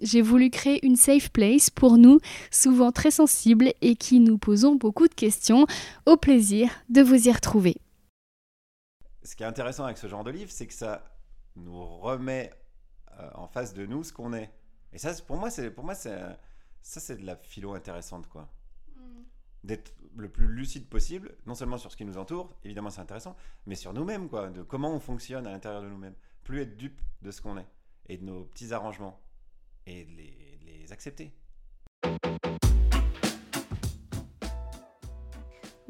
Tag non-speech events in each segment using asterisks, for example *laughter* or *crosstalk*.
J'ai voulu créer une safe place pour nous, souvent très sensibles et qui nous posons beaucoup de questions. Au plaisir de vous y retrouver. Ce qui est intéressant avec ce genre de livre, c'est que ça nous remet euh, en face de nous ce qu'on est. Et ça, pour moi, c'est pour moi, c'est ça, c'est de la philo intéressante, quoi. D'être le plus lucide possible, non seulement sur ce qui nous entoure, évidemment, c'est intéressant, mais sur nous-mêmes, quoi, de comment on fonctionne à l'intérieur de nous-mêmes. Plus être dupe de ce qu'on est et de nos petits arrangements et les, les accepter.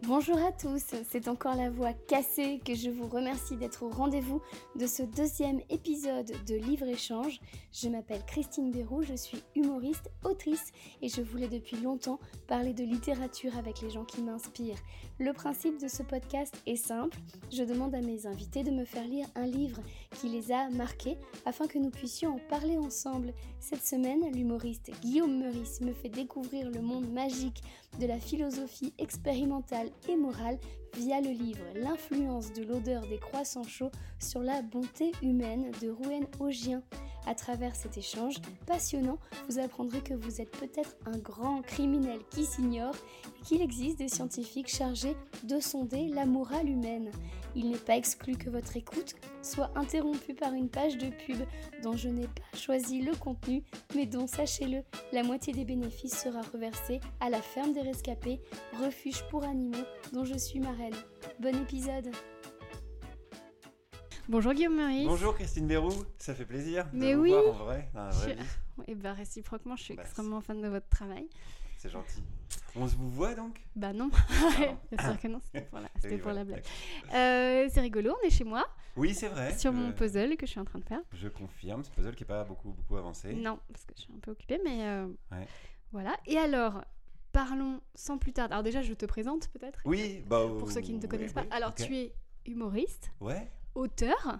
Bonjour à tous, c'est encore la voix cassée que je vous remercie d'être au rendez-vous de ce deuxième épisode de Livre Échange. Je m'appelle Christine Béroux, je suis humoriste, autrice et je voulais depuis longtemps parler de littérature avec les gens qui m'inspirent. Le principe de ce podcast est simple, je demande à mes invités de me faire lire un livre qui les a marqués afin que nous puissions en parler ensemble. Cette semaine, l'humoriste Guillaume Meurice me fait découvrir le monde magique de la philosophie expérimentale et morale via le livre L'influence de l'odeur des croissants chauds sur la bonté humaine de Rouen Augien. À travers cet échange passionnant, vous apprendrez que vous êtes peut-être un grand criminel qui s'ignore et qu'il existe des scientifiques chargés de sonder la morale humaine. Il n'est pas exclu que votre écoute soit interrompue par une page de pub dont je n'ai pas choisi le contenu, mais dont, sachez-le, la moitié des bénéfices sera reversée à la ferme des rescapés, refuge pour animaux dont je suis marraine. Bon épisode Bonjour Guillaume Meurice. Bonjour Christine Bérou, ça fait plaisir Mais de vous oui. voir en vrai, Je-. Et *laughs* bah réciproquement, je suis Bah, extrêmement fan de votre travail. C'est gentil. On se vous voit donc? Bah non, Pardon. *laughs* bien sûr que non, c'était pour la, *laughs* c'était Oui, pour voilà, la blague. Euh, c'est rigolo, on est chez moi, Oui, c'est vrai. sur mon puzzle que je suis en train de faire. Je confirme, ce puzzle qui n'est pas beaucoup, beaucoup avancé. Non, parce que je suis un peu occupée, mais euh, Ouais. voilà. Et alors, parlons sans plus tarder. Alors déjà, je te présente peut-être Oui, bah. pour ceux qui ne te oui, connaissent pas. Alors, tu es humoriste, Ouais, auteur,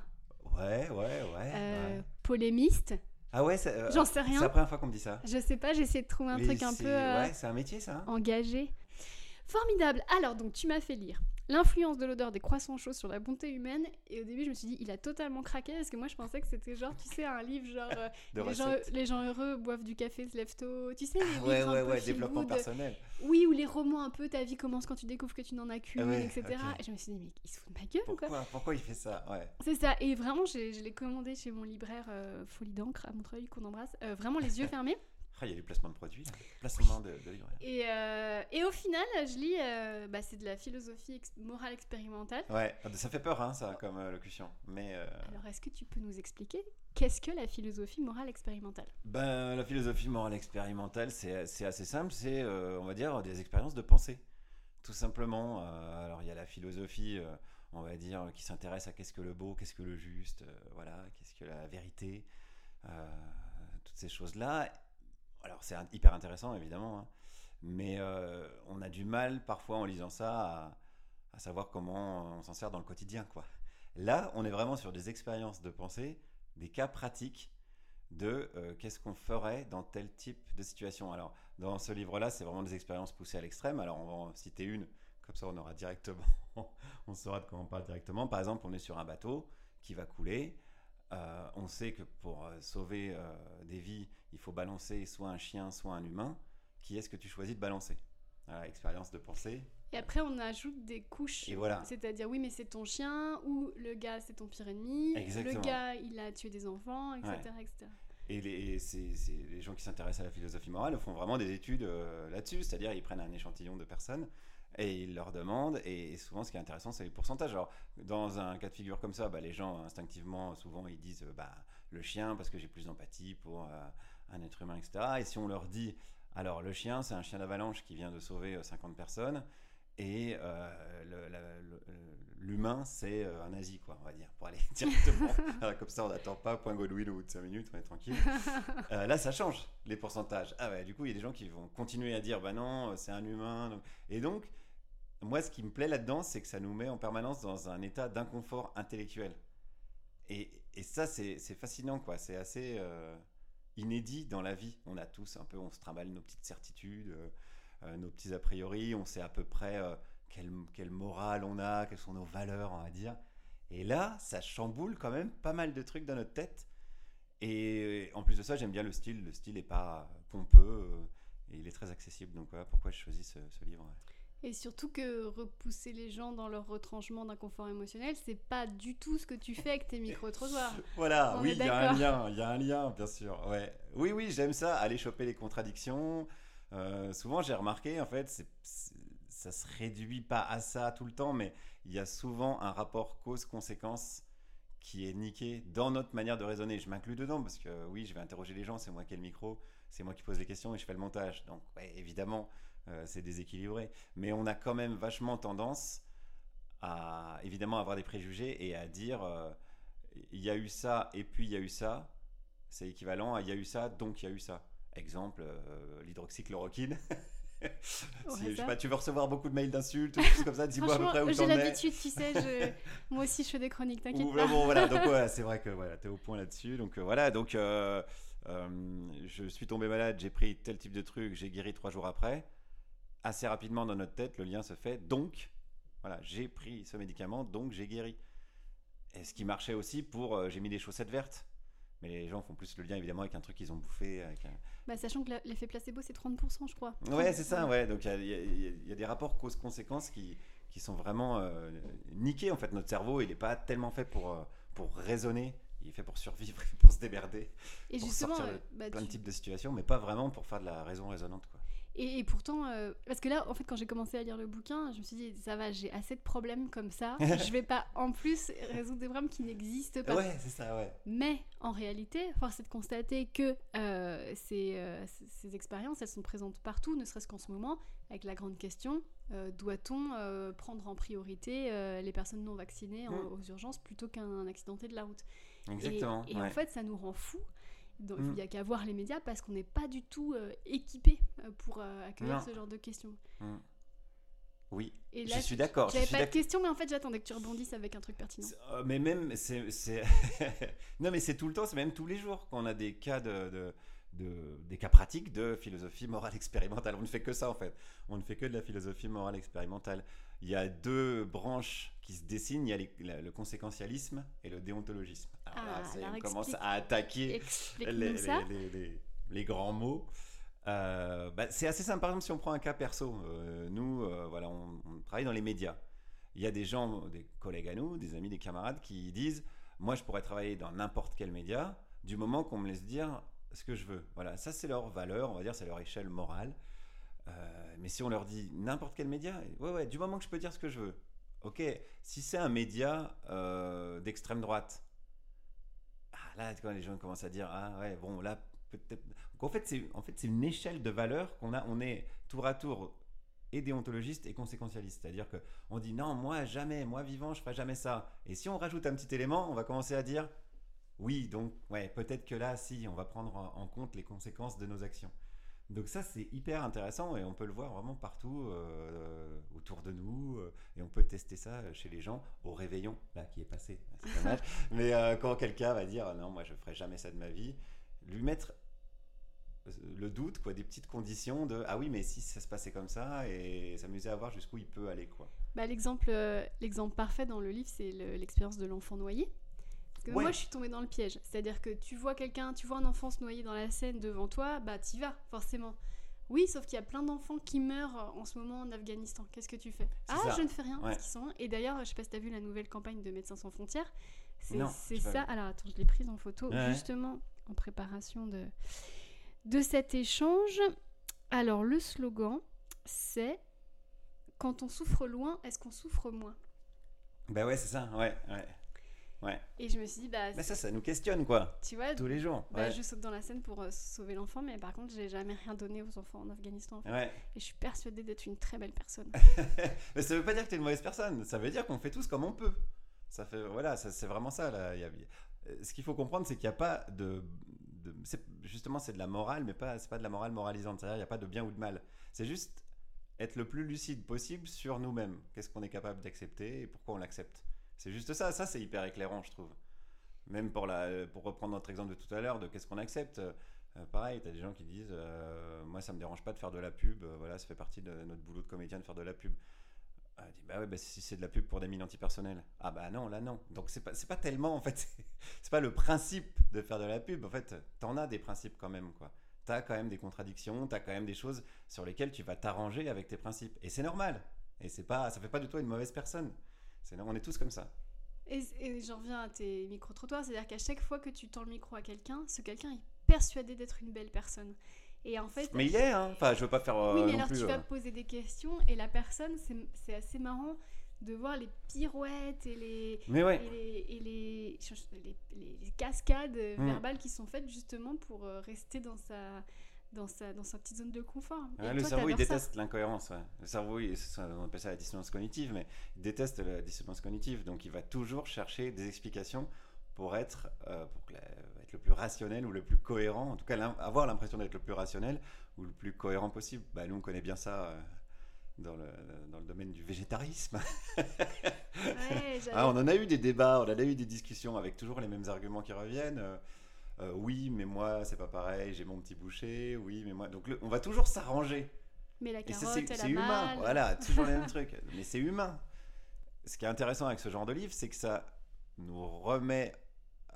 ouais, ouais, ouais. euh, ouais. polémiste. Ah ouais, c'est. euh, J'en sais C'est rien. la première fois qu'on me dit ça. Je sais pas, j'essaie de trouver un Mais truc un c'est- peu euh, Ouais, c'est un métier ça. hein engagé. Formidable. Alors, donc, tu m'as fait lire L'influence de l'odeur des croissants chauds sur la bonté humaine. Et au début, je me suis dit, il a totalement craqué parce que moi, je pensais que c'était genre, tu sais, un livre genre. *laughs* euh, les, gens, recettes. les gens heureux boivent du café, se lèvent tôt. Tu sais, les Ah livres ouais, un ouais, peu ouais, développement good. personnel. Oui, ou les romans un peu, ta vie commence quand tu découvres que tu n'en as qu'une, Ah ouais, etc. Et je me suis dit, mais il se fout de ma gueule ou quoi Pourquoi, pourquoi il fait ça Ouais. C'est ça. Et vraiment, je l'ai commandé chez mon libraire euh, Folie d'encre à Montreuil, qu'on embrasse. Euh, vraiment les yeux *laughs* fermés. Ah, il y a du placement de produits, là. placement de, de livres. Et, euh, et au final, je lis, euh, bah, c'est de la philosophie ex- morale expérimentale. Ouais, ça fait peur, hein, ça, comme euh, locution. Mais Alors, est-ce que tu peux nous expliquer qu'est-ce que la philosophie morale expérimentale? Ben, la philosophie morale expérimentale, c'est c'est assez simple. C'est, on va dire, des expériences de pensée. Tout simplement. Alors, il y a la philosophie, on va dire, qui s'intéresse à qu'est-ce que le beau, qu'est-ce que le juste, voilà, qu'est-ce que la vérité, toutes ces choses-là. Alors, c'est hyper intéressant, évidemment, hein, mais euh, on a du mal, parfois, en lisant ça, à, à savoir comment on s'en sert dans le quotidien, quoi. Là, on est vraiment sur des expériences de pensée, des cas pratiques de euh, qu'est-ce qu'on ferait dans tel type de situation. Alors, dans ce livre-là, c'est vraiment des expériences poussées à l'extrême. Alors, on va en citer une, comme ça on aura directement, *laughs* on saura de quoi on parle directement. Par exemple, on est sur un bateau qui va couler. Euh, on sait que pour euh, sauver euh, des vies, il faut balancer soit un chien, soit un humain. Qui est-ce que tu choisis de balancer? Voilà, expérience de pensée. Et après, on ajoute des couches. Et voilà. C'est-à-dire, oui, mais c'est ton chien, ou le gars, c'est ton pire ennemi. Exactement. Le gars, il a tué des enfants, etc. etc. Et les, gens qui s'intéressent à la philosophie morale font vraiment des études euh, là-dessus, c'est-à-dire ils prennent un échantillon de personnes et ils leur demandent, et, souvent ce qui est intéressant c'est les pourcentages. Alors dans un cas de figure comme ça, bah, les gens instinctivement souvent ils disent euh, bah, le chien parce que j'ai plus d'empathie pour euh, un être humain, etc. Et si on leur dit alors le chien c'est un chien d'avalanche qui vient de sauver euh, 50 personnes, et euh, le- la- l'humain, c'est euh, un nazi, quoi, on va dire, pour aller *laughs* directement. Alors, comme ça, on n'attend pas point Godwin au bout de 5 minutes, on est tranquille. *laughs* Euh, là, ça change les pourcentages. Ah ouais, du coup, il y a des gens qui vont continuer à dire, bah non, c'est un humain. donc- Et donc, moi, ce qui me plaît là-dedans, c'est que ça nous met en permanence dans un état d'inconfort intellectuel. Et, et ça, c'est fascinant, quoi. C'est assez euh, inédit dans la vie. On a tous un peu, on se trimballe nos petites certitudes, euh, euh, nos petits a priori, on sait à peu près quelle, quelle morale on a, quelles sont nos valeurs, on va dire. Et là, ça chamboule quand même pas mal de trucs dans notre tête. Et en plus de ça, j'aime bien le style. Le style n'est pas pompeux et il est très accessible. Donc voilà pourquoi je choisis ce, ce livre. Et surtout que repousser les gens dans leur retranchement d'inconfort émotionnel, c'est pas du tout ce que tu fais avec tes micro-trottoirs. voilà, oui, il y a un lien, il y a un lien, bien sûr. Ouais. Oui, oui, j'aime ça, aller choper les contradictions. Euh, souvent, j'ai remarqué, en fait, c'est, ça se réduit pas à ça tout le temps, mais il y a souvent un rapport cause-conséquence qui est niqué dans notre manière de raisonner. Je m'inclus dedans parce que oui, je vais interroger les gens, c'est moi qui ai le micro, c'est moi qui pose les questions et je fais le montage. Donc, évidemment, euh, c'est déséquilibré. Mais on a quand même vachement tendance à évidemment avoir des préjugés et à dire euh, il y a eu ça et puis il y a eu ça. C'est équivalent à il y a eu ça donc il y a eu ça. Exemple, euh, l'hydroxychloroquine. *laughs* si, pas, tu veux recevoir beaucoup de mails d'insultes ou des comme ça, dis-moi à peu près où J'ai l'habitude, tu sais, *laughs* moi aussi je fais des chroniques, t'inquiète pas. Bon, voilà, donc *laughs* c'est vrai que voilà, tu es au point là-dessus. Donc voilà, donc je suis tombé malade, j'ai pris tel type de truc, j'ai guéri trois jours après assez rapidement dans notre tête, le lien se fait. Donc, voilà, j'ai pris ce médicament, donc j'ai guéri. Et ce qui marchait aussi pour, euh, j'ai mis des chaussettes vertes. Mais les gens font plus le lien évidemment avec un truc qu'ils ont bouffé. Bah, sachant que l'effet placebo c'est 30% je crois. Ouais c'est ça, ouais. Donc il y, a des rapports cause-conséquences qui, qui sont vraiment euh, niqués en fait. Notre cerveau il n'est pas tellement fait pour, euh, pour raisonner, il est fait pour survivre, pour se démerder. Et pour justement, sortir bah, plein de types de situations, mais pas vraiment pour faire de la raison raisonnante. Quoi. Et, pourtant, euh, parce que là, en fait, quand j'ai commencé à lire le bouquin, je me suis dit, ça va, j'ai assez de problèmes comme ça. *laughs* je vais pas en plus résoudre des problèmes qui n'existent pas. Ouais, c'est ça, ouais. Mais en réalité, force est de constater que euh, ces, euh, ces, expériences, elles sont présentes partout, ne serait-ce qu'en ce moment, avec la grande question doit-on prendre en priorité les personnes non vaccinées mm. aux urgences plutôt qu'un accidenté de la route? Exactement. Et, en fait, ça nous rend fous donc, il n'y a mm. qu'à voir les médias parce qu'on n'est pas du tout euh, équipé euh, pour euh, accueillir ce genre de questions. Mm. Oui, et je suis d'accord. J'avais pas de questions, mais en fait, j'attendais que tu rebondisses avec un truc pertinent. mais même, c'est. *laughs* non, mais c'est tout le temps, c'est même tous les jours qu'on a des cas de, de, des cas pratiques de philosophie morale expérimentale. On ne fait que ça, en fait. On ne fait que de la philosophie morale expérimentale. Il y a deux branches qui se dessinent il y a le conséquentialisme et le déontologisme. Ah, on commence à attaquer les, grands mots. Euh, bah, c'est assez simple. Par exemple, si on prend un cas perso, euh, nous, euh, voilà, on, travaille dans les médias. Il y a des gens, des collègues à nous, des amis, des camarades qui disent Moi, je pourrais travailler dans n'importe quel média du moment qu'on me laisse dire ce que je veux. Voilà, ça, c'est leur valeur, on va dire, c'est leur échelle morale. Mais si on leur dit n'importe quel média, ouais, ouais, du moment que je peux dire ce que je veux. Ok, si c'est un média d'extrême droite, là, quand les gens commencent à dire, ah ouais, bon, là, peut-être. en fait, c'est en fait, une échelle de valeurs qu'on a. On est tour à tour et déontologiste et conséquentialiste. C'est-à-dire qu'on dit, non, moi, jamais, moi, vivant, je ferai jamais ça. Et si on rajoute un petit élément, on va commencer à dire, oui, donc, ouais, peut-être que là, si, on va prendre en compte les conséquences de nos actions. Donc ça, c'est hyper intéressant et on peut le voir vraiment partout euh, autour de nous. Euh, et on peut tester ça chez les gens au réveillon, là, qui est passé. C'est dommage. *laughs* Mais euh, quand quelqu'un va dire non, moi, je ferai jamais ça de ma vie, lui mettre le doute, quoi, des petites conditions de ah oui, mais si ça se passait comme ça et s'amuser à voir jusqu'où il peut aller, quoi. Bah, l'exemple, l'exemple parfait dans le livre, c'est l'expérience de l'enfant noyé moi, je suis tombée dans le piège. C'est-à-dire que tu vois quelqu'un, tu vois un enfant se noyer dans la Seine devant toi, bah t'y vas, forcément. Oui, sauf qu'il y a plein d'enfants qui meurent en ce moment en Afghanistan. Qu'est-ce que tu fais? Ah, je ne fais rien. sont... Et d'ailleurs, je sais pas si tu as vu la nouvelle campagne de Médecins sans frontières. C'est ça. Alors attends, je l'ai prise en photo justement en préparation de, de cet échange. Alors le slogan, c'est Quand on souffre loin, est-ce qu'on souffre moins? Bah ouais, c'est ça, ouais, ouais. Ouais. Et je me suis dit, bah. Mais ça, ça nous questionne, quoi. Tu vois. Tous les jours. Bah, Je saute dans la scène pour euh, sauver l'enfant, mais par contre, j'ai jamais rien donné aux enfants en Afghanistan. Et je suis persuadée d'être une très belle personne. *laughs* mais ça veut pas dire que tu es une mauvaise personne. Ça veut dire qu'on fait tous comme on peut. Ça fait. Voilà, c'est vraiment ça. Là. Y a... Ce qu'il faut comprendre, c'est qu'il n'y a pas de. Justement, c'est de la morale, mais pas, c'est pas de la morale moralisante. C'est-à-dire, il n'y a pas de bien ou de mal. C'est juste être le plus lucide possible sur nous-mêmes. Qu'est-ce qu'on est capable d'accepter et pourquoi on l'accepte. C'est juste ça. Ça, c'est hyper éclairant, je trouve. Même pour, la, pour reprendre notre exemple de tout à l'heure, de qu'est-ce qu'on accepte. Euh, pareil, tu as des gens qui disent euh, Moi, ça me dérange pas de faire de la pub. Euh, voilà, ça fait partie de notre boulot de comédien de faire de la pub. dit, bah ouais, bah si c'est de la pub pour des mines antipersonnelles. Ah bah non, là non. Donc c'est pas, pas tellement, en fait, *laughs* c'est pas le principe de faire de la pub. En fait, t'en as des principes quand même, quoi tu as quand même des contradictions, tu as quand même des choses sur lesquelles tu vas t'arranger avec tes principes. Et c'est normal. Et c'est pas, ça fait pas de toi une mauvaise personne. C'est, on est tous comme ça. Et, j'en reviens à tes micro-trottoirs, c'est-à-dire qu'à chaque fois que tu tends le micro à quelqu'un, ce quelqu'un est persuadé d'être une belle personne. Et en fait. Mais il est, hein. Enfin, je veux pas faire. oui, mais euh, alors tu vas euh, poser des questions et la personne, c'est assez marrant de voir les pirouettes et les, et, les, les, cascades mm. verbales qui sont faites justement pour euh, rester dans sa, dans sa, dans sa petite zone de confort. le cerveau, il déteste l'incohérence. Le cerveau, on appelle ça la dissonance cognitive, mais il déteste la dissonance cognitive. Donc, il va toujours chercher des explications pour être, euh, pour être le plus rationnel ou le plus cohérent. En tout cas, avoir l'impression d'être le plus rationnel ou le plus cohérent possible. Bah, nous, on connaît bien ça. Euh, dans le, dans le domaine du végétarisme. *laughs* ah, on en a eu des débats, on en a eu des discussions avec toujours les mêmes arguments qui reviennent. Euh, oui, mais moi, c'est pas pareil, j'ai mon petit boucher. Oui, mais moi. Donc, on va toujours s'arranger. Mais la carotte, c'est humain. Voilà, toujours les mêmes *laughs* trucs. Mais c'est humain. Ce qui est intéressant avec ce genre de livre, c'est que ça nous remet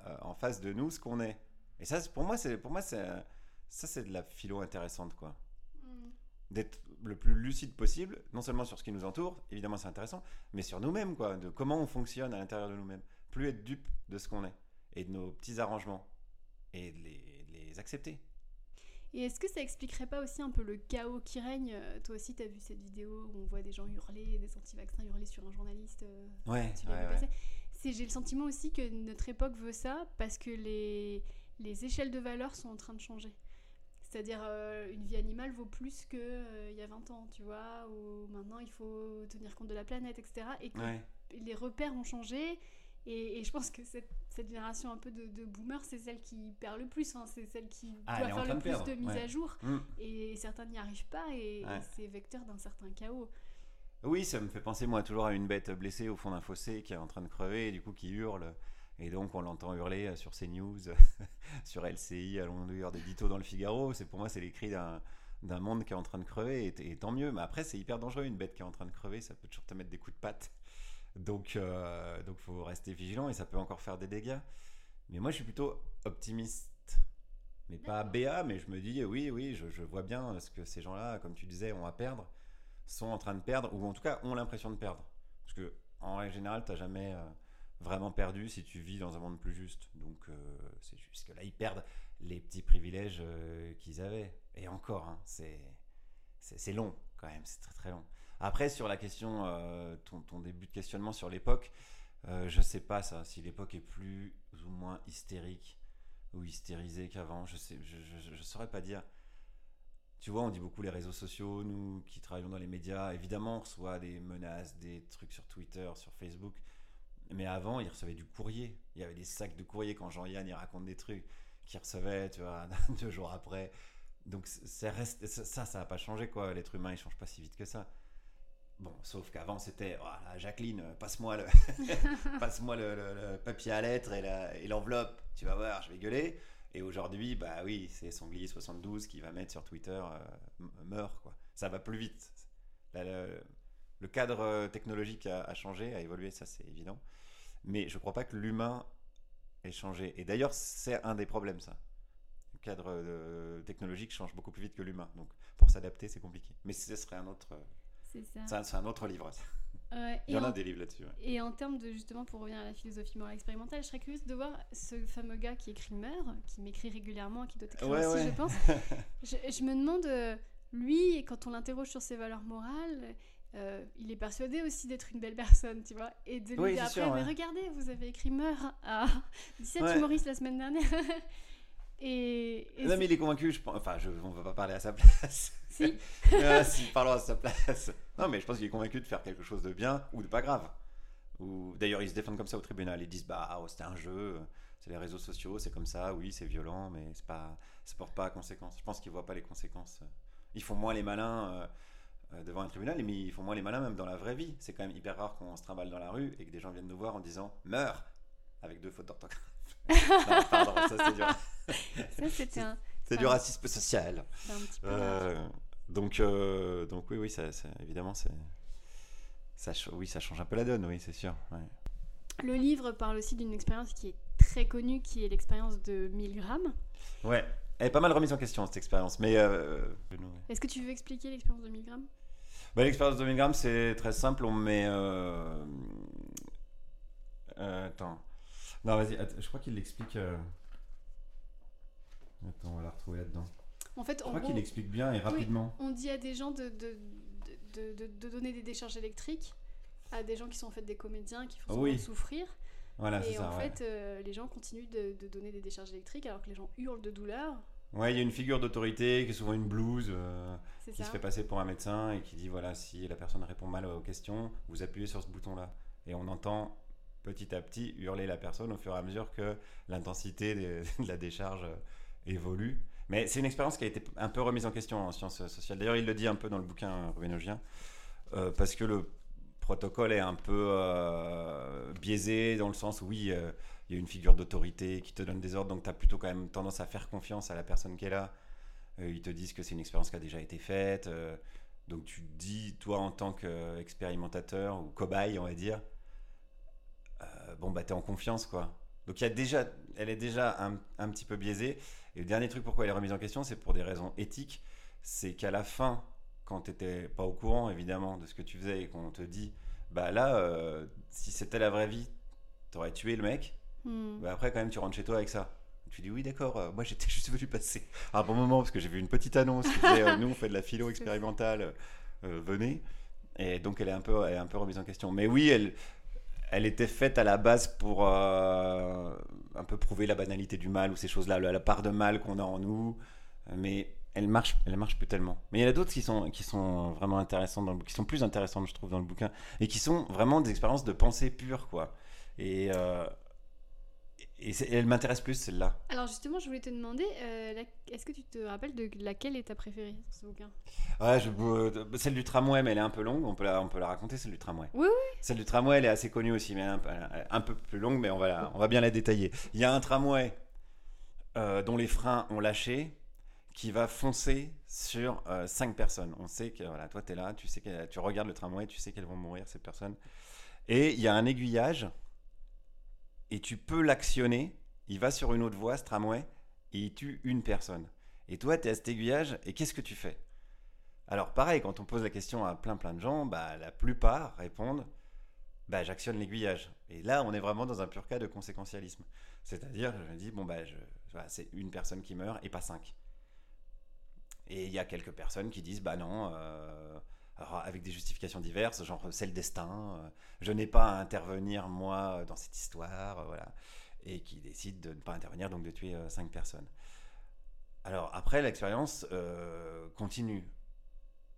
euh, en face de nous ce qu'on est. Et ça, pour moi, c'est pour moi, ça, c'est de la philo intéressante, quoi. Mm. D'être le plus lucide possible, non seulement sur ce qui nous entoure, évidemment c'est intéressant, mais sur nous-mêmes, quoi, de comment on fonctionne à l'intérieur de nous-mêmes. Plus être dupe de ce qu'on est et de nos petits arrangements et de les, accepter. Et est-ce que ça expliquerait pas aussi un peu le chaos qui règne? Euh, Toi aussi, tu as vu cette vidéo où on voit des gens hurler, des anti-vaccins hurler sur un journaliste euh, Ouais, J'ai le sentiment aussi que notre époque veut ça parce que les, les échelles de valeur sont en train de changer. C'est-à-dire, euh, une vie animale vaut plus qu'il euh, il y a 20 ans, tu vois, ou maintenant il faut tenir compte de la planète, etc. Et que les repères ont changé. Et, je pense que cette, cette, génération un peu de, de boomers, c'est celle qui perd le plus, hein. c'est celle qui ah, doit faire le plus de mise à jour. Mm. Et certains n'y arrivent pas, et, c'est vecteur d'un certain chaos. Oui, ça me fait penser, moi, toujours à une bête blessée au fond d'un fossé qui est en train de crever, et du coup qui hurle. Et donc on l'entend hurler sur CNews, *laughs* sur LCI, à longueur d'édito dans le Figaro. C'est pour moi c'est les cris d'un monde qui est en train de crever et, tant mieux. Mais après c'est hyper dangereux une bête qui est en train de crever, ça peut toujours te mettre des coups de patte. Donc euh, donc faut rester vigilant et ça peut encore faire des dégâts. Mais moi je suis plutôt optimiste. Mais pas BA, mais je me dis oui, oui, je, vois bien ce que ces gens-là, comme tu disais, ont à perdre, sont en train de perdre, ou en tout cas ont l'impression de perdre. Parce que en règle générale, tu jamais. Euh, vraiment perdu si tu vis dans un monde plus juste. Donc euh, c'est juste que là, ils perdent les petits privilèges euh, qu'ils avaient. Et encore, hein, c'est c'est long quand même, c'est très très long. Après, sur la question, euh, ton, ton, début de questionnement sur l'époque, je sais pas ça, si l'époque est plus ou moins hystérique ou hystérisée qu'avant, je sais, je, saurais pas dire. Tu vois, on dit beaucoup les réseaux sociaux, nous qui travaillons dans les médias, évidemment, on reçoit des menaces, des trucs sur Twitter, sur Facebook. Mais avant, il recevait du courrier. Il y avait des sacs de courrier quand Jean-Yann il raconte des trucs qu'il recevait, *laughs* deux jours après. Donc ça, ça, ça n'a pas changé, quoi. L'être humain, il change pas si vite que ça. Bon, sauf qu'avant, c'était oh, Jacqueline, passe-moi le, *laughs* *laughs* passe-moi le, papier à lettres et l'enveloppe. tu vas voir, je vais gueuler. Et aujourd'hui, bah oui, c'est Sanglier 72 qui va mettre sur Twitter euh, meurt, quoi. Ça va plus vite. le, cadre euh, technologique a, a, changé, a évolué, ça c'est évident. Mais je ne crois pas que l'humain ait changé. Et d'ailleurs, c'est un des problèmes, ça. Le cadre euh, technologique change beaucoup plus vite que l'humain. Donc, pour s'adapter, c'est compliqué. Mais ce serait un autre. C'est ça. C'est un, autre livre. Il y en, a des livres là-dessus. Et en termes de, justement, pour revenir à la philosophie morale expérimentale, je serais curieuse de voir ce fameux gars qui écrit Meur, qui m'écrit régulièrement, qui doit écrire aussi, je pense. *laughs* je, je, me demande, euh, lui, quand on l'interroge sur ses valeurs morales, euh, il est persuadé aussi d'être une belle personne, tu vois. Et de lui dire après, mais regardez, vous avez écrit Meur à *laughs* 17 humoristes la semaine dernière. *laughs* et, non, mais il est convaincu, je pense. Enfin, je, on va pas parler à sa *laughs* place. Si. *laughs* euh, si, parlons à sa place. Non, mais je pense qu'il est convaincu de faire quelque chose de bien ou de pas grave. Ou d'ailleurs, ils se défendent comme ça au tribunal. Ils disent bah, oh, c'était un jeu, c'est les réseaux sociaux, c'est comme ça. Oui, c'est violent, mais c'est pas, ça porte pas à conséquences. Je pense qu'ils voient pas les conséquences. Ils font moins les malins. Euh, euh, devant un tribunal, mais ils font moins les malins même dans la vraie vie. C'est quand même hyper rare qu'on se trimballe dans la rue et que des gens viennent nous voir en disant meurs avec deux fautes d'orthographe. *laughs* pardon, ça c'est dur. *laughs* Ça c'était un. C'est du racisme social. Un petit peu. Euh, donc, euh, donc oui, oui, ça, ça- évidemment, c'est, ça, ch- oui, ça change un peu la donne, oui, c'est sûr. ouais. Le livre parle aussi d'une expérience qui est très connue, qui est l'expérience de Milgram. Ouais, elle est pas mal remise en question cette expérience, mais euh, Est-ce que tu veux expliquer l'expérience de Milgram bah, l'expérience de Milgram, c'est très simple. On met. attends. Non, vas-y, je crois qu'il l'explique. euh, Attends, on va la retrouver là-dedans. En fait, Je crois qu'il explique bien et rapidement. on dit à des gens de, de, de, donner des décharges électriques à des gens qui sont en fait des comédiens qui font Oui. de souffrir. Voilà, et ça. en ouais. fait, euh, les gens continuent de, de donner des décharges électriques alors que les gens hurlent de douleur. Ouais, il y a une figure d'autorité qui est souvent une blouse. euh, qui ça. se fait passer pour un médecin et qui dit voilà, si la personne répond mal aux questions, vous appuyez sur ce bouton-là. Et on entend petit à petit hurler la personne au fur et à mesure que l'intensité *laughs* de la décharge euh, évolue. Mais c'est une expérience qui a été un peu remise en question en sciences sociales. D'ailleurs, il le dit un peu dans le bouquin euh, Ruben Ogien, euh, parce que le protocole est un peu euh, biaisé dans le sens où oui, euh, il y a une figure d'autorité qui te donne des ordres, donc tu as plutôt quand même tendance à faire confiance à la personne qui est là. Euh, ils te disent que c'est une expérience qui a déjà été faite. euh, donc tu te dis, toi, en tant qu'expérimentateur ou cobaye, on va dire, euh, bon, bah, t'es en confiance, quoi. Donc il y a déjà, elle est déjà un, un petit peu biaisée. Et le dernier truc pourquoi elle est remise en question, c'est pour des raisons éthiques. C'est qu'à la fin, quand tu n'étais pas au courant, évidemment, de ce que tu faisais et qu'on te dit, bah là, euh, si c'était la vraie vie, t'aurais tué le mec. Hmm. Bah après, quand même, tu rentres chez toi avec ça. Tu dis oui, d'accord. euh, moi, j'étais *laughs* juste venu passer un bon moment parce que j'ai vu une petite annonce qui disait euh, nous, on fait de la philo *laughs* expérimentale. euh, venez. Et donc, elle est un peu, elle est un peu remise en question. Mais oui, elle, elle était faite à la base pour euh, un peu prouver la banalité du mal ou ces choses-là, la, part de mal qu'on a en nous. Mais elle marche, elle marche plus tellement. Mais il y en a d'autres qui sont, qui sont vraiment intéressantes, dans le- qui sont plus intéressantes, je trouve, dans le bouquin, et qui sont vraiment des expériences de pensée pure, quoi. Et, euh, et, elle m'intéresse plus, celle-là. Alors justement, je voulais te demander, euh, la- est-ce que tu te rappelles de laquelle est ta préférée dans ce bouquin? Ouais, je, euh, celle du tramway, mais elle est un peu longue. On peut la, on peut la raconter, celle du tramway. Oui, oui. Celle du tramway, elle est assez connue aussi, mais elle est un, peu- un plus longue, mais on va, la- on va bien la détailler. Il y a un tramway euh, dont les freins ont lâché qui va foncer sur cinq personnes. On sait que voilà, toi, tu es là, tu, sais que, tu regardes le tramway, tu sais qu'elles vont mourir, ces personnes. Et il y a un aiguillage, et tu peux l'actionner. Il va sur une autre voie, ce tramway, et il tue une personne. Et toi, tu es à cet aiguillage, et qu'est-ce que tu fais? Alors, pareil, quand on pose la question à plein plein de gens, bah, la plupart répondent bah, j'actionne l'aiguillage. Et là, on est vraiment dans un pur cas de conséquentialisme. C'est-à-dire, je me dis, bon, bah, c'est une personne qui meurt et pas cinq. Et il y a quelques personnes qui disent, bah non, euh, avec des justifications diverses, genre c'est le destin, euh, je n'ai pas à intervenir moi dans cette histoire, euh, voilà, et qui décident de ne pas intervenir, donc de tuer euh, cinq personnes. Alors après, l'expérience euh, continue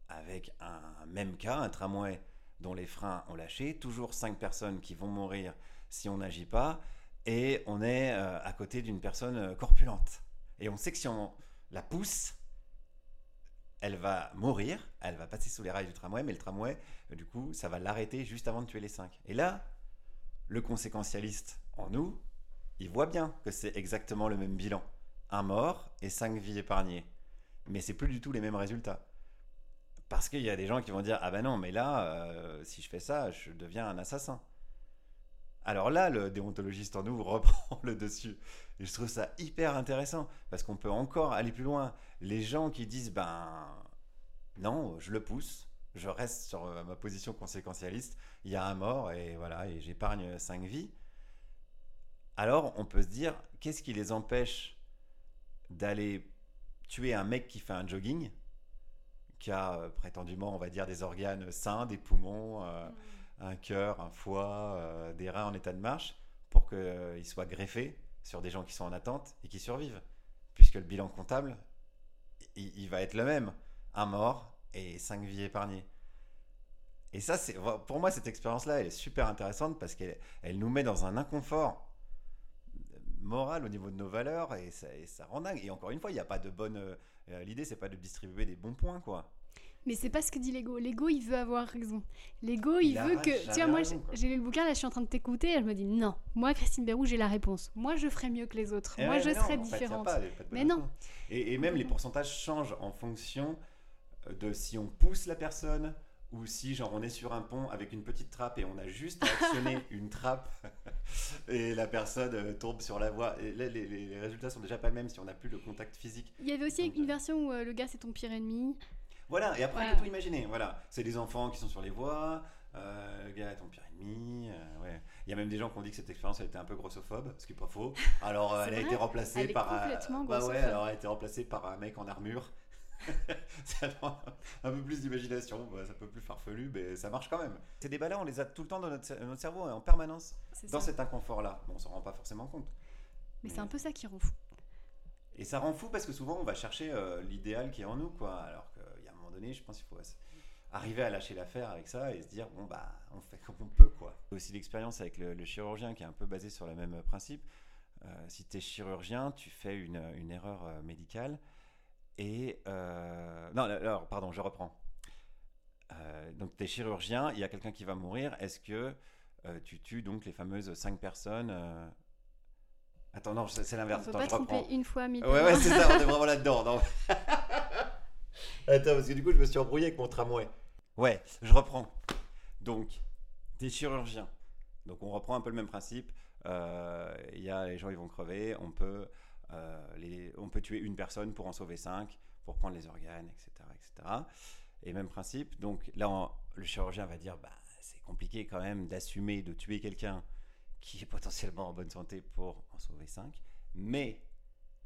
avec un même cas, un tramway dont les freins ont lâché, toujours cinq personnes qui vont mourir si on n'agit pas, et on est euh, à côté d'une personne euh, corpulente. Et on sait que si on la pousse, elle va mourir, elle va passer sous les rails du tramway, mais le tramway, euh, du coup, ça va l'arrêter juste avant de tuer les cinq. Et là, le conséquentialiste en nous, il voit bien que c'est exactement le même bilan. Un mort et cinq vies épargnées. Mais c'est plus du tout les mêmes résultats. Parce qu'il y a des gens qui vont dire Ah ben non, mais là, euh, si je fais ça, je deviens un assassin. Alors là, le déontologiste en nous *laughs* reprend le dessus. Et je trouve ça hyper intéressant parce qu'on peut encore aller plus loin. Les gens qui disent Ben non, je le pousse, je reste sur euh, ma position conséquentialiste, il y a un mort et voilà, et j'épargne cinq vies. Alors on peut se dire Qu'est-ce qui les empêche d'aller tuer un mec qui fait un jogging qui a euh, prétendument, on va dire, des organes sains, des poumons, euh, un cœur, un foie, euh, des reins en état de marche, pour qu'ils soient greffés sur des gens qui sont en attente et qui survivent. Puisque le bilan comptable, il, va être le même. Un mort et cinq vies épargnées. Et ça, c'est pour moi, cette expérience-là, elle est super intéressante parce qu'elle elle nous met dans un inconfort moral au niveau de nos valeurs et ça, et rend dingue. Et encore une fois, il n'y a pas de bonne. euh, L'idée, c'est pas de distribuer des bons points, quoi. Mais c'est pas ce que dit l'ego. L'ego, il veut avoir raison. L'ego, il, veut que. Tu vois, moi, j'ai lu le bouquin, là, je suis en train de t'écouter, et je me dis non, moi, Christine Bérou, j'ai la réponse. Moi, je ferais mieux que les autres. Eh moi, je serais différente. mais non. Et, même les pourcentages changent en fonction de si on pousse la personne ou si genre on est sur un pont avec une petite trappe et on a juste à actionner *laughs* une trappe *laughs* et la personne euh, tombe sur la voie. Et là, les, résultats sont déjà pas les mêmes si on n'a plus le contact physique. Il y avait aussi une version où euh, le gars c'est ton pire ennemi. Voilà, et après, on peut tout imaginer. Voilà, c'est des enfants qui sont sur les voies, euh, le gars est ton pire ennemi. Euh, ouais. Il y a même des gens qui ont dit que cette expérience elle était un peu grossophobe, ce qui n'est pas faux. *laughs* Alors, elle a été remplacée par. un... bah ouais, alors elle a été remplacée par un mec en armure. *laughs* ça un peu plus d'imagination, bah, ça peut plus farfelu, mais ça marche quand même. Ces débats-là, on les a tout le temps dans notre, notre cerveau, en permanence, dans cet inconfort-là. Bon, on s'en rend pas forcément compte. Mais, c'est un peu ça qui rend fou. Et ça rend fou parce que souvent, on va chercher euh, l'idéal qui est en nous, quoi. Alors je pense qu'il faut arriver à lâcher l'affaire avec ça et se dire bon bah on fait comme on peut quoi. Aussi l'expérience avec le, chirurgien qui est un peu basé sur le même principe. Euh, si tu es chirurgien, tu fais une, une erreur euh, médicale et euh, non alors pardon je reprends. donc tu es chirurgien, il y a quelqu'un qui va mourir. Est-ce que tu tues donc les fameuses 5 personnes Attends, non, c'est l'inverse. On peut pas tromper une fois, mille Ouais, ouais, c'est ça, on est *laughs* vraiment là-dedans. Attends, parce que du coup, je me suis embrouillé avec mon tramway. Ouais, je reprends. Donc, des chirurgiens. Donc, on reprend un peu le même principe. Euh, il y a les gens, ils vont crever. On peut, euh, les, on peut tuer une personne pour en sauver cinq, pour prendre les organes, etc. etc. Et même principe. Donc, là, le chirurgien va dire bah, c'est compliqué quand même d'assumer de tuer quelqu'un qui est potentiellement en bonne santé pour en sauver cinq. Mais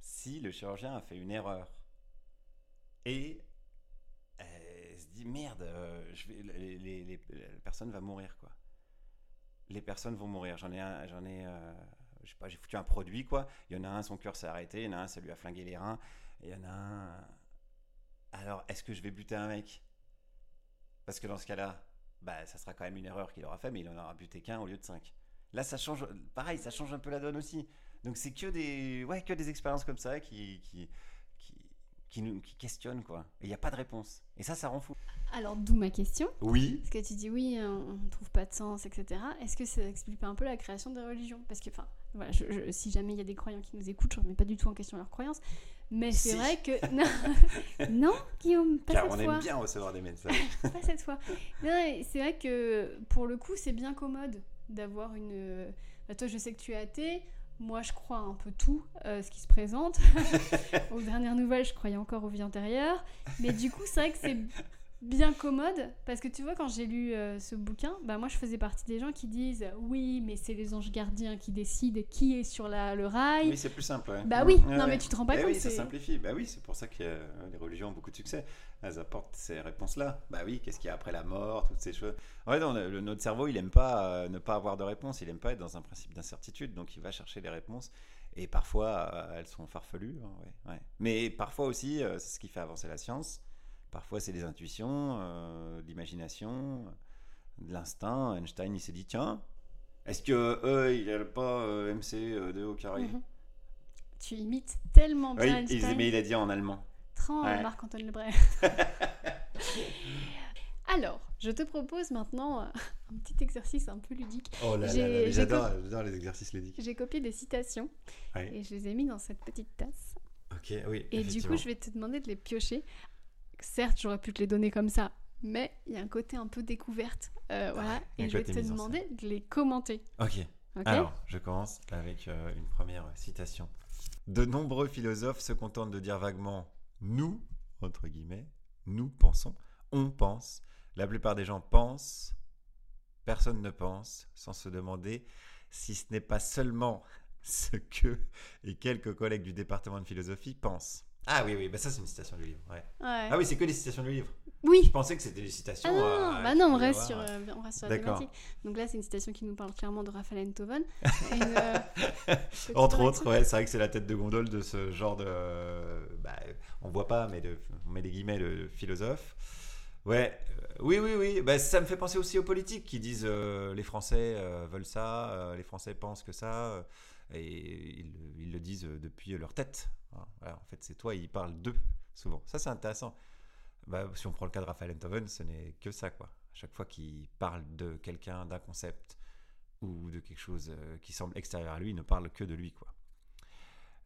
si le chirurgien a fait une erreur et merde, euh, les, les, personne va mourir quoi. Les personnes vont mourir. J'en ai, j'en ai, euh, j'ai foutu un produit quoi. Il y en a un, son cœur s'est arrêté. Il y en a un, ça lui a flingué les reins. il y en a un. Alors, est-ce que je vais buter un mec? Parce que dans ce cas-là, bah, ça sera quand même une erreur qu'il aura fait, mais il en aura buté qu'un au lieu de cinq. Là, ça change. Pareil, ça change un peu la donne aussi. Donc, c'est que des, ouais, que des expériences comme ça qui, qui nous qui questionne quoi. Et il n'y a pas de réponse. Et ça, ça rend fou. Alors, d'où ma question. Oui. Parce que tu dis oui, on ne trouve pas de sens, etc. Est-ce que ça explique pas un peu la création des religions? Parce que, enfin, voilà, si jamais il y a des croyants qui nous écoutent, je ne remets pas du tout en question leurs croyances. Mais c'est vrai que. *laughs* Non, *laughs* non Guillaume, pas Car cette on fois. aime bien recevoir des messages. *laughs* pas cette fois. C'est vrai que pour le coup, c'est bien commode d'avoir une. Bah, toi, je sais que tu es athée. Moi, je crois un peu tout euh, ce qui se présente. *laughs* Aux dernières nouvelles, je croyais encore aux vies antérieures. Mais du coup, c'est vrai que c'est bien commode parce que tu vois quand j'ai lu euh, ce bouquin bah moi je faisais partie des gens qui disent oui mais c'est les anges gardiens qui décident qui est sur la, le rail. Oui c'est plus simple bah oui non mais tu te rends pas eh compte oui ça simplifie. Bah oui c'est pour ça que les religions ont beaucoup de succès. Elles apportent ces réponses là bah oui qu'est-ce qu'il y a après la mort toutes ces choses. Ouais non, le, notre cerveau il aime pas euh, ne pas avoir de réponse. Il aime pas être dans un principe d'incertitude. Donc il va chercher des réponses. Et parfois euh, elles sont farfelues hein, mais parfois aussi c'est ce qui fait avancer la science Parfois, c'est des intuitions, euh, l'imagination, de l'instinct. Einstein, il s'est dit tiens, est-ce que E il a pas euh, MC 2 au carré mhm. Tu imites tellement bien oui, Einstein. mais il a dit en allemand. Tran, Marc-Antoine Lebray. *laughs* Alors, je te propose maintenant euh, un petit exercice un peu ludique. Oh là là, j'adore les exercices ludiques. J'ai copié des citations et je les ai mis dans cette petite tasse. Ok, oui. Et du coup, je vais te demander de les piocher certes, j'aurais pu te les donner comme ça, mais il y a un côté un peu découverte. Euh, voilà, et je vais te demander de les commenter. Ok. Alors, je commence avec euh, une première citation. De nombreux philosophes se contentent de dire vaguement nous, entre guillemets, nous pensons, on pense. La plupart des gens pensent, personne ne pense, sans se demander si ce n'est pas seulement ce que et quelques collègues du département de philosophie pensent. Ah oui, oui, bah ça c'est une citation du livre. Ouais. Ah oui, c'est que des citations du livre. Oui. Je pensais que c'était des citations. Ah non, euh, bah non on, reste sur, euh, on reste sur la thématique. Donc là, c'est une citation qui nous parle clairement de Raphaël Enthoven. *laughs* Euh, *laughs* Entre autres, ouais, c'est vrai que c'est la tête de gondole de ce genre de. Bah, on voit pas, mais de, on met des guillemets, le philosophe. Ouais, oui, oui, oui. Bah, ça me fait penser aussi aux politiques qui disent les Français veulent ça, les Français pensent que ça, et ils, ils, le disent depuis leur tête. en fait, c'est toi, ils parlent d'eux souvent. Ça, c'est intéressant. bah, si on prend le cas de Raphaël Enthoven, ce n'est que ça, quoi. À chaque fois qu'il parle de quelqu'un, d'un concept ou de quelque chose euh, qui semble extérieur à lui, il ne parle que de lui, quoi.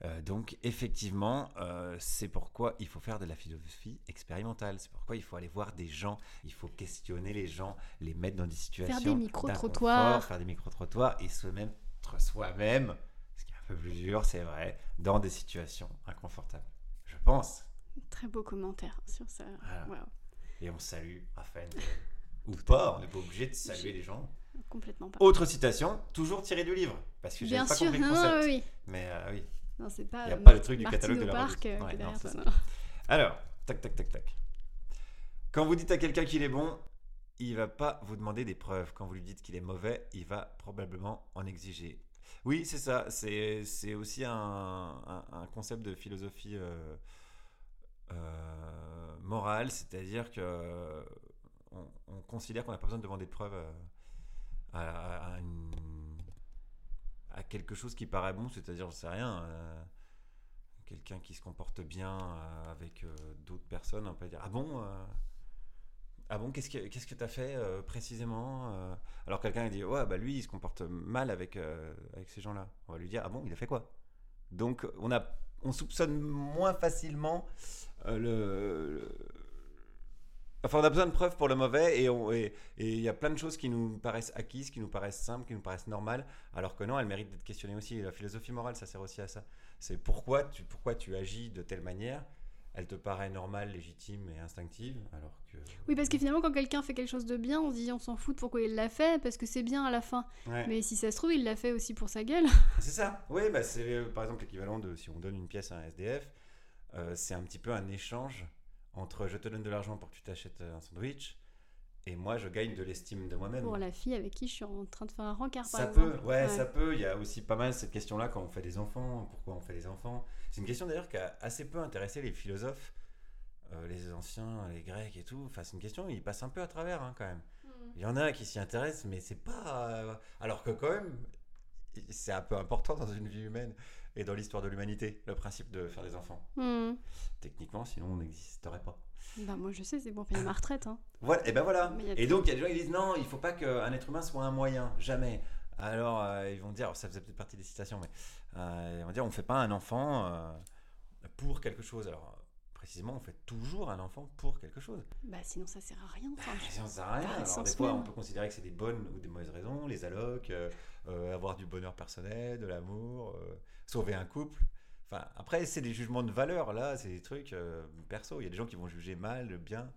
Euh, donc effectivement, euh, c'est pourquoi il faut faire de la philosophie expérimentale. C'est pourquoi il faut aller voir des gens, il faut questionner les gens, les mettre dans des situations. Faire des micro-trottoirs. Faire des micro-trottoirs et se mettre soi-même, un peu plus dur, c'est vrai, dans des situations inconfortables. Je pense. Très beau commentaire sur ça. Et on salue Raphaël. *laughs* Ou pas, on n'est pas obligé de saluer les gens. Complètement pas. Autre citation, toujours tirée du livre. Parce que j'ai pas compris le concept. oui. Mais euh, oui. Non, c'est pas. Il n'y a pas le truc du catalogue de la euh, Alors, tac, tac, tac, tac. Quand vous dites à quelqu'un qu'il est bon, il va pas vous demander des preuves. Quand vous lui dites qu'il est mauvais, il va probablement en exiger. Oui, c'est ça. C'est aussi un, un, concept de philosophie euh, euh, morale, c'est-à-dire que on, considère qu'on n'a pas besoin de demander de preuves à, à, quelque chose qui paraît bon, c'est-à-dire, je sais rien quelqu'un qui se comporte bien euh, avec euh, d'autres personnes, on peut dire Ah bon euh, Ah bon, qu'est-ce que qu'est-ce que tu as fait précisément Alors quelqu'un dit Ouais, bah lui, il se comporte mal avec, avec ces gens-là. On va lui dire Ah bon, il a fait quoi? Donc on, a, on soupçonne moins facilement le, Enfin, on a besoin de preuves pour le mauvais et il y a plein de choses qui nous paraissent acquises, qui nous paraissent simples, qui nous paraissent normales, alors que non, elles méritent d'être questionnées aussi. la philosophie morale, ça sert aussi à ça. C'est pourquoi tu, pourquoi tu agis de telle manière. Elle te paraît normale, légitime et instinctive, alors que... Oui, parce que finalement, quand quelqu'un fait quelque chose de bien, on se dit on s'en fout de pourquoi il l'a fait, parce que c'est bien à la fin. Mais si ça se trouve, il l'a fait aussi pour sa gueule. *laughs* C'est ça. Oui, bah c'est euh, par exemple l'équivalent de si on donne une pièce à un SDF, euh, c'est un petit peu un échange entre je te donne de l'argent pour que tu t'achètes un sandwich et moi je gagne de l'estime de moi-même. Pour la fille avec qui je suis en train de faire un rencard par ça peut, ouais, ça peut. Il y a aussi pas mal cette question-là quand on fait des enfants. Pourquoi on fait des enfants C'est une question d'ailleurs qui a assez peu intéressé les philosophes, euh, les anciens, les Grecs et tout. Enfin, c'est une question, ils passent un peu à travers hein, quand même. Mm. Il y en a qui s'y intéressent, mais c'est pas. Euh, alors que quand même, c'est un peu important dans une vie humaine et dans l'histoire de l'humanité, le principe de faire des enfants. Hmm. Techniquement, sinon on n'existerait pas. Bah moi je sais, c'est bon, payer ma retraite. Hein. *laughs* Voilà, et ben voilà. Et donc il y a des gens qui disent non, il faut pas qu'un être humain soit un moyen, jamais. Alors euh, ils vont dire, ça faisait peut-être partie des citations, mais euh, ils vont dire on fait pas un enfant euh, pour quelque chose. Alors précisément, on fait toujours un enfant pour quelque chose. Bah sinon ça sert à rien. Bah, sinon ça sert à rien. Alors des fois on peut considérer que c'est des bonnes ou des mauvaises raisons, les allocs, avoir du bonheur personnel, de l'amour sauver un couple. Enfin, après, c'est des jugements de valeur, là, c'est des trucs euh, perso. Il y a des gens qui vont juger mal, bien,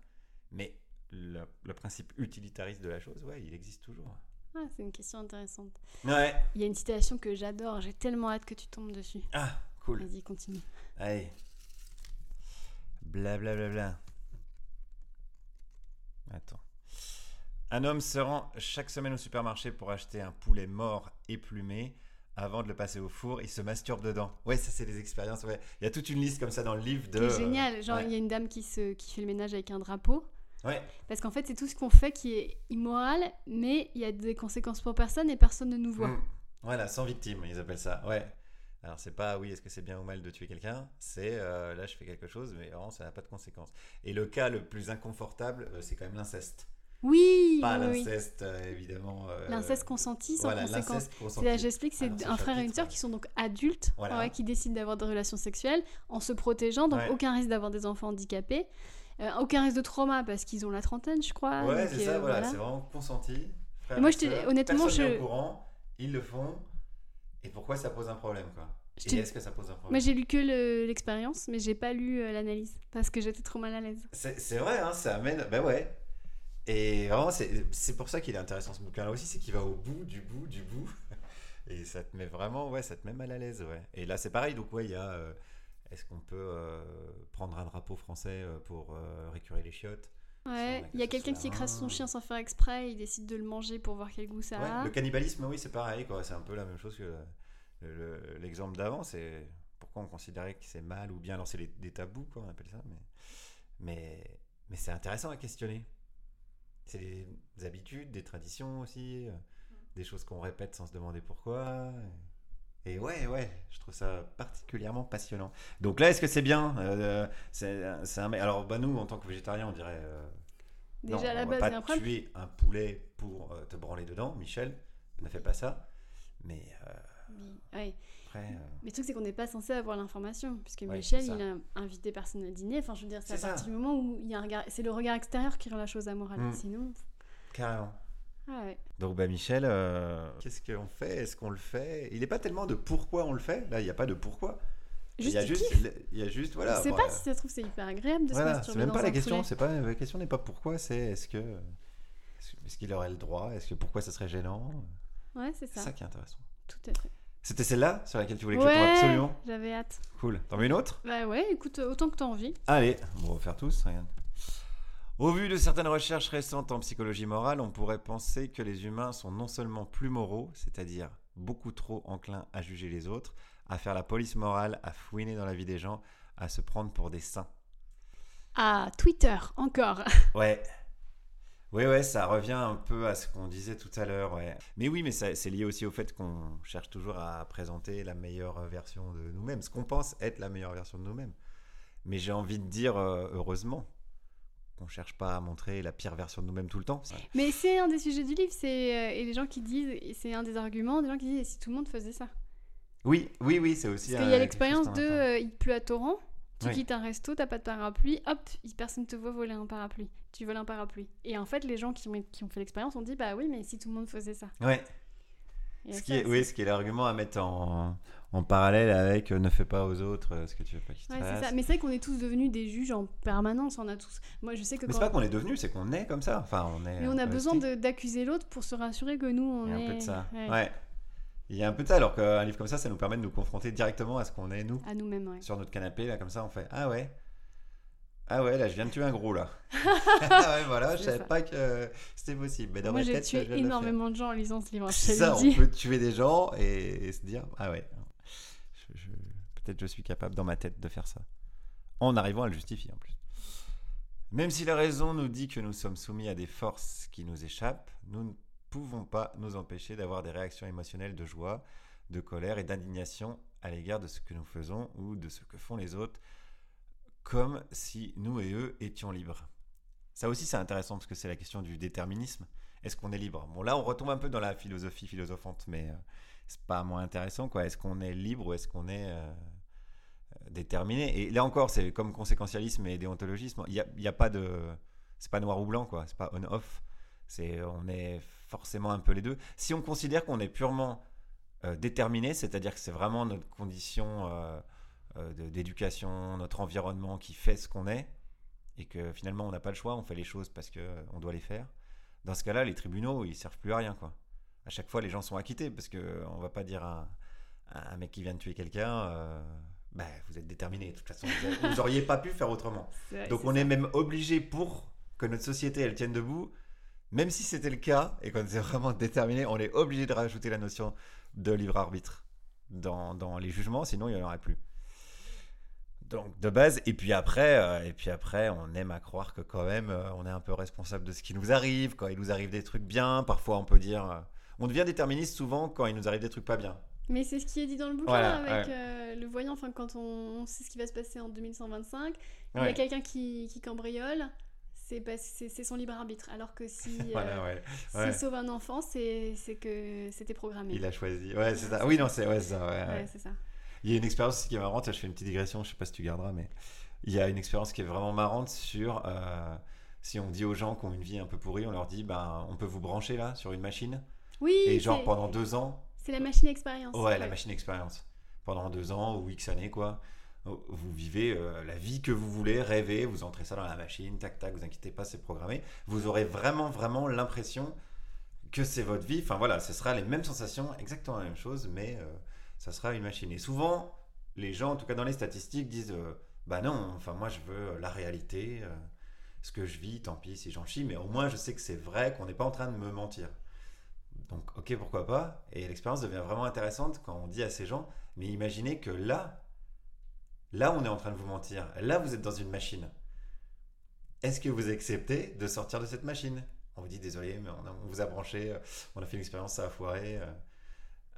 mais le, principe utilitariste de la chose, ouais, il existe toujours. Ah, c'est une question intéressante. Ouais. Il y a une citation que j'adore, j'ai tellement hâte que tu tombes dessus. Ah, cool. Vas-y, continue. Allez. Blablabla. Bla, bla, bla. Attends. Un homme se rend chaque semaine au supermarché pour acheter un poulet mort et plumé avant de le passer au four, il se masturbe dedans. Ouais, ça c'est des expériences. Ouais. Il y a toute une liste comme ça dans le livre de. C'est génial. Genre, il y a une dame qui, se, qui fait le ménage avec un drapeau. Ouais. Parce qu'en fait, c'est tout ce qu'on fait qui est immoral, mais il y a des conséquences pour personne et personne ne nous voit. Hmm. Voilà, sans victime, ils appellent ça. Ouais. Alors, c'est pas oui, est-ce que c'est bien ou mal de tuer quelqu'un? C'est euh, là, je fais quelque chose, mais vraiment, ça n'a pas de conséquences. Et le cas le plus inconfortable, euh, c'est quand même l'inceste. Oui. Pas l'inceste, euh, évidemment. Euh, l'inceste consenti sans conséquence. J'explique, c'est un frère et une sœur qui sont donc adultes, qui décident d'avoir des relations sexuelles en se protégeant, donc aucun risque d'avoir des enfants handicapés, euh, aucun risque de trauma parce qu'ils ont la trentaine, je crois. Ouais, c'est ça, voilà, c'est vraiment consenti. moi, je honnêtement, je. Au courant, ils le font. Et pourquoi ça pose un problème, quoi? Et est-ce que ça pose un problème? Moi, j'ai lu que l'expérience, mais j'ai pas lu l'analyse parce que j'étais trop mal à l'aise. C'est vrai, hein, ça amène. Ben ouais. Et vraiment, c'est pour ça qu'il est intéressant ce bouquin-là aussi, c'est qu'il va au bout, du bout, du bout. *laughs* Et ça te met vraiment, ouais, ça te met mal à l'aise, ouais. Et là, c'est pareil, donc, ouais, il y a. Euh, est-ce qu'on peut euh, prendre un drapeau français euh, pour récurer les chiottes? Ouais, il y a quelqu'un qui écrase son chien sans faire exprès, il décide de le manger pour voir quel goût ça a. Le cannibalisme, oui, c'est pareil, quoi. C'est un peu la même chose que l'exemple d'avant. C'est pourquoi on considérait que c'est mal ou bien. Alors, c'est des tabous, quoi, on appelle ça. Mais, mais, mais c'est intéressant à questionner. C'est des habitudes, des traditions aussi, euh, des choses qu'on répète sans se demander pourquoi. Et ouais, ouais, je trouve ça particulièrement passionnant. Donc là, est-ce que c'est bien euh, c'est, un... Alors, bah, nous, en tant que végétarien, on dirait. Euh, Déjà non, à la on base, va pas tuer un poulet pour te branler dedans, Michel. Ne fais pas ça. Mais. Oui. Après, Mais le truc, c'est qu'on n'est pas censé avoir l'information. Puisque Michel, il a invité personne à dîner. Enfin, je veux dire, c'est, à partir du moment où il y a un regard. C'est le regard extérieur qui rend la chose amorale. Mm. Sinon. Carrément. Ah Donc bah Michel, euh, qu'est-ce qu'on fait? Est-ce qu'on le fait? Il n'est pas tellement de pourquoi on le fait. Là, il n'y a pas de pourquoi. il y a juste, il y a juste voilà. Je sais pas si ça se trouve c'est hyper agréable de se masturber C'est même pas la question. C'est pas la question n'est pas pourquoi. C'est est-ce que est-ce qu'il aurait le droit? Est-ce que pourquoi ça serait gênant? Ouais, c'est ça. C'est ça qui est intéressant. Tout à fait. C'était celle-là sur laquelle tu voulais que ouais, je tombe absolument J'avais hâte. Cool. T'en veux une autre? Bah ouais, écoute, autant que t'as envie. Allez, on va faire tous. Regarde. Au vu de certaines recherches récentes en psychologie morale, on pourrait penser que les humains sont non seulement plus moraux, c'est-à-dire beaucoup trop enclins à juger les autres, à faire la police morale, à fouiner dans la vie des gens, à se prendre pour des saints. Ah, Twitter, encore. *laughs* Ouais. Oui, ouais, ça revient un peu à ce qu'on disait tout à l'heure. Ouais. Mais oui, mais c'est lié aussi au fait qu'on cherche toujours à présenter la meilleure version de nous-mêmes, ce qu'on pense être la meilleure version de nous-mêmes. Mais j'ai envie de dire euh, heureusement qu'on cherche pas à montrer la pire version de nous-mêmes tout le temps. Mais c'est un des sujets du livre, c'est euh, et les gens qui disent, c'est un des arguments des gens qui disent, si tout le monde faisait ça? Oui, oui, oui, c'est aussi. Parce qu'il y a l'expérience de, euh, il pleut à torrent, tu quittes un resto, t'as pas de parapluie, hop, personne te voit voler un parapluie, tu voles un parapluie. Et en fait, les gens qui ont, qui ont fait l'expérience ont dit, bah oui, mais si tout le monde faisait ça. Ouais. Ce qui, est, oui, ce qui est l'argument à mettre en, en parallèle avec euh, ne fais pas aux autres euh, ce que tu veux pas qu'ils ouais, ça. Mais c'est vrai qu'on est tous devenus des juges en permanence. On a tous. Moi, je sais que. Mais c'est pas qu'on est devenu, c'est qu'on est comme ça. Enfin, on est. Mais on a besoin d'accuser l'autre pour se rassurer que nous, on est. Un peu de ça. Ouais. Il y a un peu de ça, alors qu'un livre comme ça, ça nous permet de nous confronter directement à ce qu'on est, nous. À nous-mêmes, ouais. Sur notre canapé, là, comme ça, on fait Ah ouais, ah ouais, là, je viens de tuer un gros, là. *laughs* *laughs* ah ouais, voilà, je savais pas que c'était possible. Mais dans Moi, j'ai tué énormément de gens en lisant ce livre. C'est ça, on peut tuer des gens et, se dire, ah ouais, peut-être je suis capable dans ma tête de faire ça. En arrivant à le justifier, en plus. Même si la raison nous dit que nous sommes soumis à des forces qui nous échappent, nous ne pouvons pas nous empêcher d'avoir des réactions émotionnelles de joie, de colère et d'indignation à l'égard de ce que nous faisons ou de ce que font les autres comme si nous et eux étions libres. Ça aussi, c'est intéressant parce que c'est la question du déterminisme. Est-ce qu'on est libre? Bon, là, on retombe un peu dans la philosophie philosophante, mais euh, c'est pas moins intéressant, quoi. Est-ce qu'on est libre ou est-ce qu'on est, euh, déterminé? Et là encore, c'est comme conséquentialisme et déontologisme. Il n'y a, y a, pas de. C'est pas noir ou blanc, quoi. C'est pas on-off. C'est, on est forcément un peu les deux. Si on considère qu'on est purement euh, déterminé, c'est-à-dire que c'est vraiment notre condition euh, d'éducation, notre environnement qui fait ce qu'on est, et que finalement on n'a pas le choix, on fait les choses parce qu'on euh, doit les faire. Dans ce cas-là, les tribunaux, ils servent plus à rien, quoi. À chaque fois, les gens sont acquittés parce que on va pas dire à, un mec qui vient de tuer quelqu'un, euh, bah, vous êtes déterminé. De toute façon, vous, n'auriez pas pu faire autrement. *laughs* Donc, on est même obligé pour que notre société elle tienne debout. Même si c'était le cas et qu'on est vraiment déterminé, on est obligé de rajouter la notion de libre arbitre dans, dans les jugements, sinon il n'y en aurait plus. Donc de base, et puis après, euh, et puis après, on aime à croire que quand même, euh, on est un peu responsable de ce qui nous arrive. Quand il nous arrive des trucs bien, parfois on peut dire, euh, on devient déterministe souvent quand il nous arrive des trucs pas bien. Mais c'est ce qui est dit dans le bouquin avec le voyant. Enfin, quand on, sait ce qui va se passer en 2125, il y a quelqu'un qui, qui cambriole. C'est son libre arbitre. Alors que si, *laughs* s'il sauve un enfant, c'est que c'était programmé. Il a choisi. Ouais, c'est ça. Oui, non, c'est ouais, ça. Ouais, c'est ça. Il y a une expérience qui est marrante, je fais une petite digression, je sais pas si tu garderas, mais il y a une expérience qui est vraiment marrante sur euh, si on dit aux gens qui ont une vie un peu pourrie, on leur dit ben, on peut vous brancher là sur une machine? Oui. Et genre pendant deux ans. C'est la machine expérience. Ouais, la machine expérience. Pendant deux ans ou X années, quoi. Vous vivez euh, la vie que vous voulez, rêvez, vous entrez ça dans la machine, tac tac, vous inquiétez pas, c'est programmé. Vous aurez vraiment, vraiment l'impression que c'est votre vie. Enfin voilà, ce sera les mêmes sensations, exactement la même chose, mais euh, ça sera une machine. Et souvent, les gens, en tout cas dans les statistiques, disent euh, Bah non, enfin moi je veux euh, la réalité, ce que je vis, tant pis si j'en chie, mais au moins je sais que c'est vrai, qu'on n'est pas en train de me mentir. Donc ok, pourquoi pas Et l'expérience devient vraiment intéressante quand on dit à ces gens Mais imaginez que là, là on est en train de vous mentir, là vous êtes dans une machine. Est-ce que vous acceptez de sortir de cette machine? On vous dit désolé, mais on, vous a branché, on a fait une expérience, ça a foiré.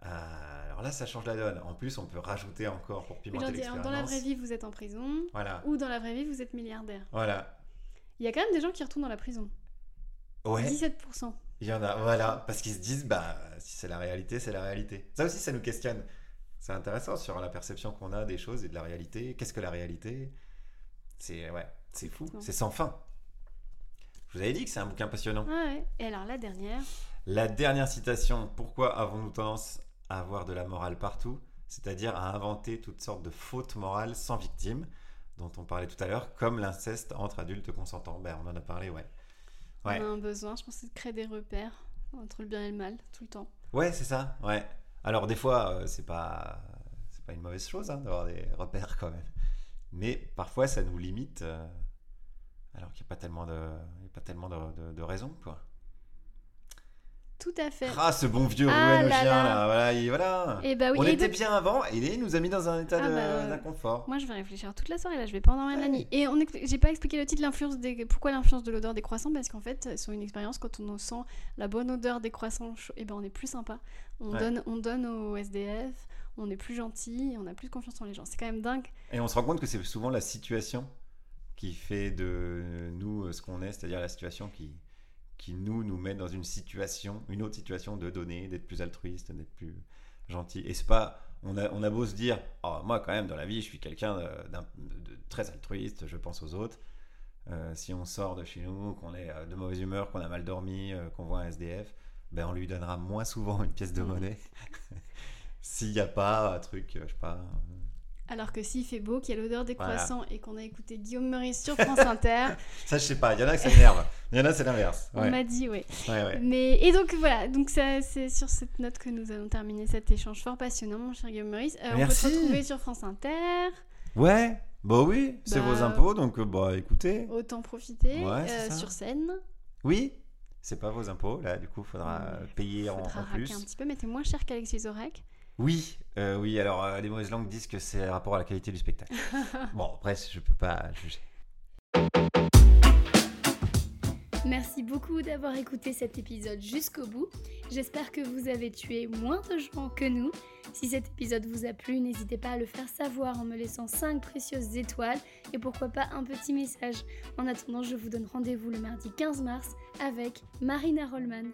alors Alors là, ça change la donne. En plus, on peut rajouter encore pour pimenter l'expérience. Dans la vraie vie, vous êtes en prison. Voilà. Ou dans la vraie vie, vous êtes milliardaire. Voilà. Il y a quand même des gens qui retournent dans la prison. Ouais. 17%. Il y en a, voilà, parce qu'ils se disent, bah, si c'est la réalité, c'est la réalité. Ça aussi, ça nous questionne. C'est intéressant sur la perception qu'on a des choses et de la réalité. Qu'est-ce que la réalité? C'est ouais, c'est fou, c'est sans fin. Je vous avais dit que c'est un bouquin passionnant. ouais. Et alors la dernière? La dernière citation. Pourquoi avons-nous tendance à avoir de la morale partout? C'est-à-dire à inventer toutes sortes de fautes morales sans victime, dont on parlait tout à l'heure, comme l'inceste entre adultes consentants. Ben, on en a parlé, ouais. ouais. On a un besoin, je pense, de créer des repères entre le bien et le mal tout le temps. Ouais, c'est ça. Ouais. Alors des fois, euh, c'est pas c'est pas une mauvaise chose hein, d'avoir des repères quand même. Mais parfois, ça nous limite. Euh, alors qu'il n'y a pas tellement de, pas tellement de, de, raisons, quoi. Tout à fait. Ah, ce bon vieux ah là, là. voilà, et voilà. Et eh bah oui, On était bien avant et il nous a mis dans un état ah bah, d'inconfort. Moi, je vais réfléchir toute la soirée là, je vais pas en la nuit. Et on j'ai pas expliqué le titre, l'influence des, pourquoi l'influence de l'odeur des croissants, parce qu'en fait, sur une expérience, quand on sent la bonne odeur des croissants, et eh ben on est plus sympa. On donne, on donne au SDF, on est plus gentil, on a plus confiance en les gens. C'est quand même dingue. Et on se rend compte que c'est souvent la situation qui fait de nous ce qu'on est, c'est-à-dire la situation qui qui nous nous met dans une situation, une autre situation de donner, d'être plus altruiste, d'être plus gentil. Et c'est pas, on a, on a beau se dire, oh, moi quand même dans la vie, je suis quelqu'un de, très altruiste, je pense aux autres. Euh, si on sort de chez nous, qu'on est euh, de mauvaise humeur, qu'on a mal dormi, euh, qu'on voit un SDF, ben on lui donnera moins souvent une pièce de mmh. monnaie. *laughs* S'il n'y a pas un truc, je sais pas, alors que s'il fait beau, qu'il y a l'odeur des croissants et qu'on a écouté Guillaume Meurice sur France Inter. *laughs* ça, je sais pas. Il y en a qui s'énervent. Il y en a, c'est l'inverse. On m'a dit, oui. Mais, et donc, voilà. Donc, c'est sur cette note que nous allons terminer cet échange fort passionnant, mon cher Guillaume Meurice. Euh, on peut se retrouver sur France Inter. Ouais. Bah oui, c'est vos bah, impôts, donc euh, bah écoutez. Autant profiter. Euh, sur scène. Oui, c'est pas vos impôts, là, du coup, il faudra payer en, plus. un petit peu, mais t'es moins cher qu'Alexis Zorek. Oui, euh, oui. Alors, euh, les mauvaises langues disent que c'est rapport à la qualité du spectacle. *laughs* bon, après, je peux pas juger. Merci beaucoup d'avoir écouté cet épisode jusqu'au bout. J'espère que vous avez tué moins de gens que nous. Si cet épisode vous a plu, n'hésitez pas à le faire savoir en me laissant 5 précieuses étoiles et pourquoi pas un petit message. En attendant, je vous donne rendez-vous le mardi 15 mars avec Marina Rollman.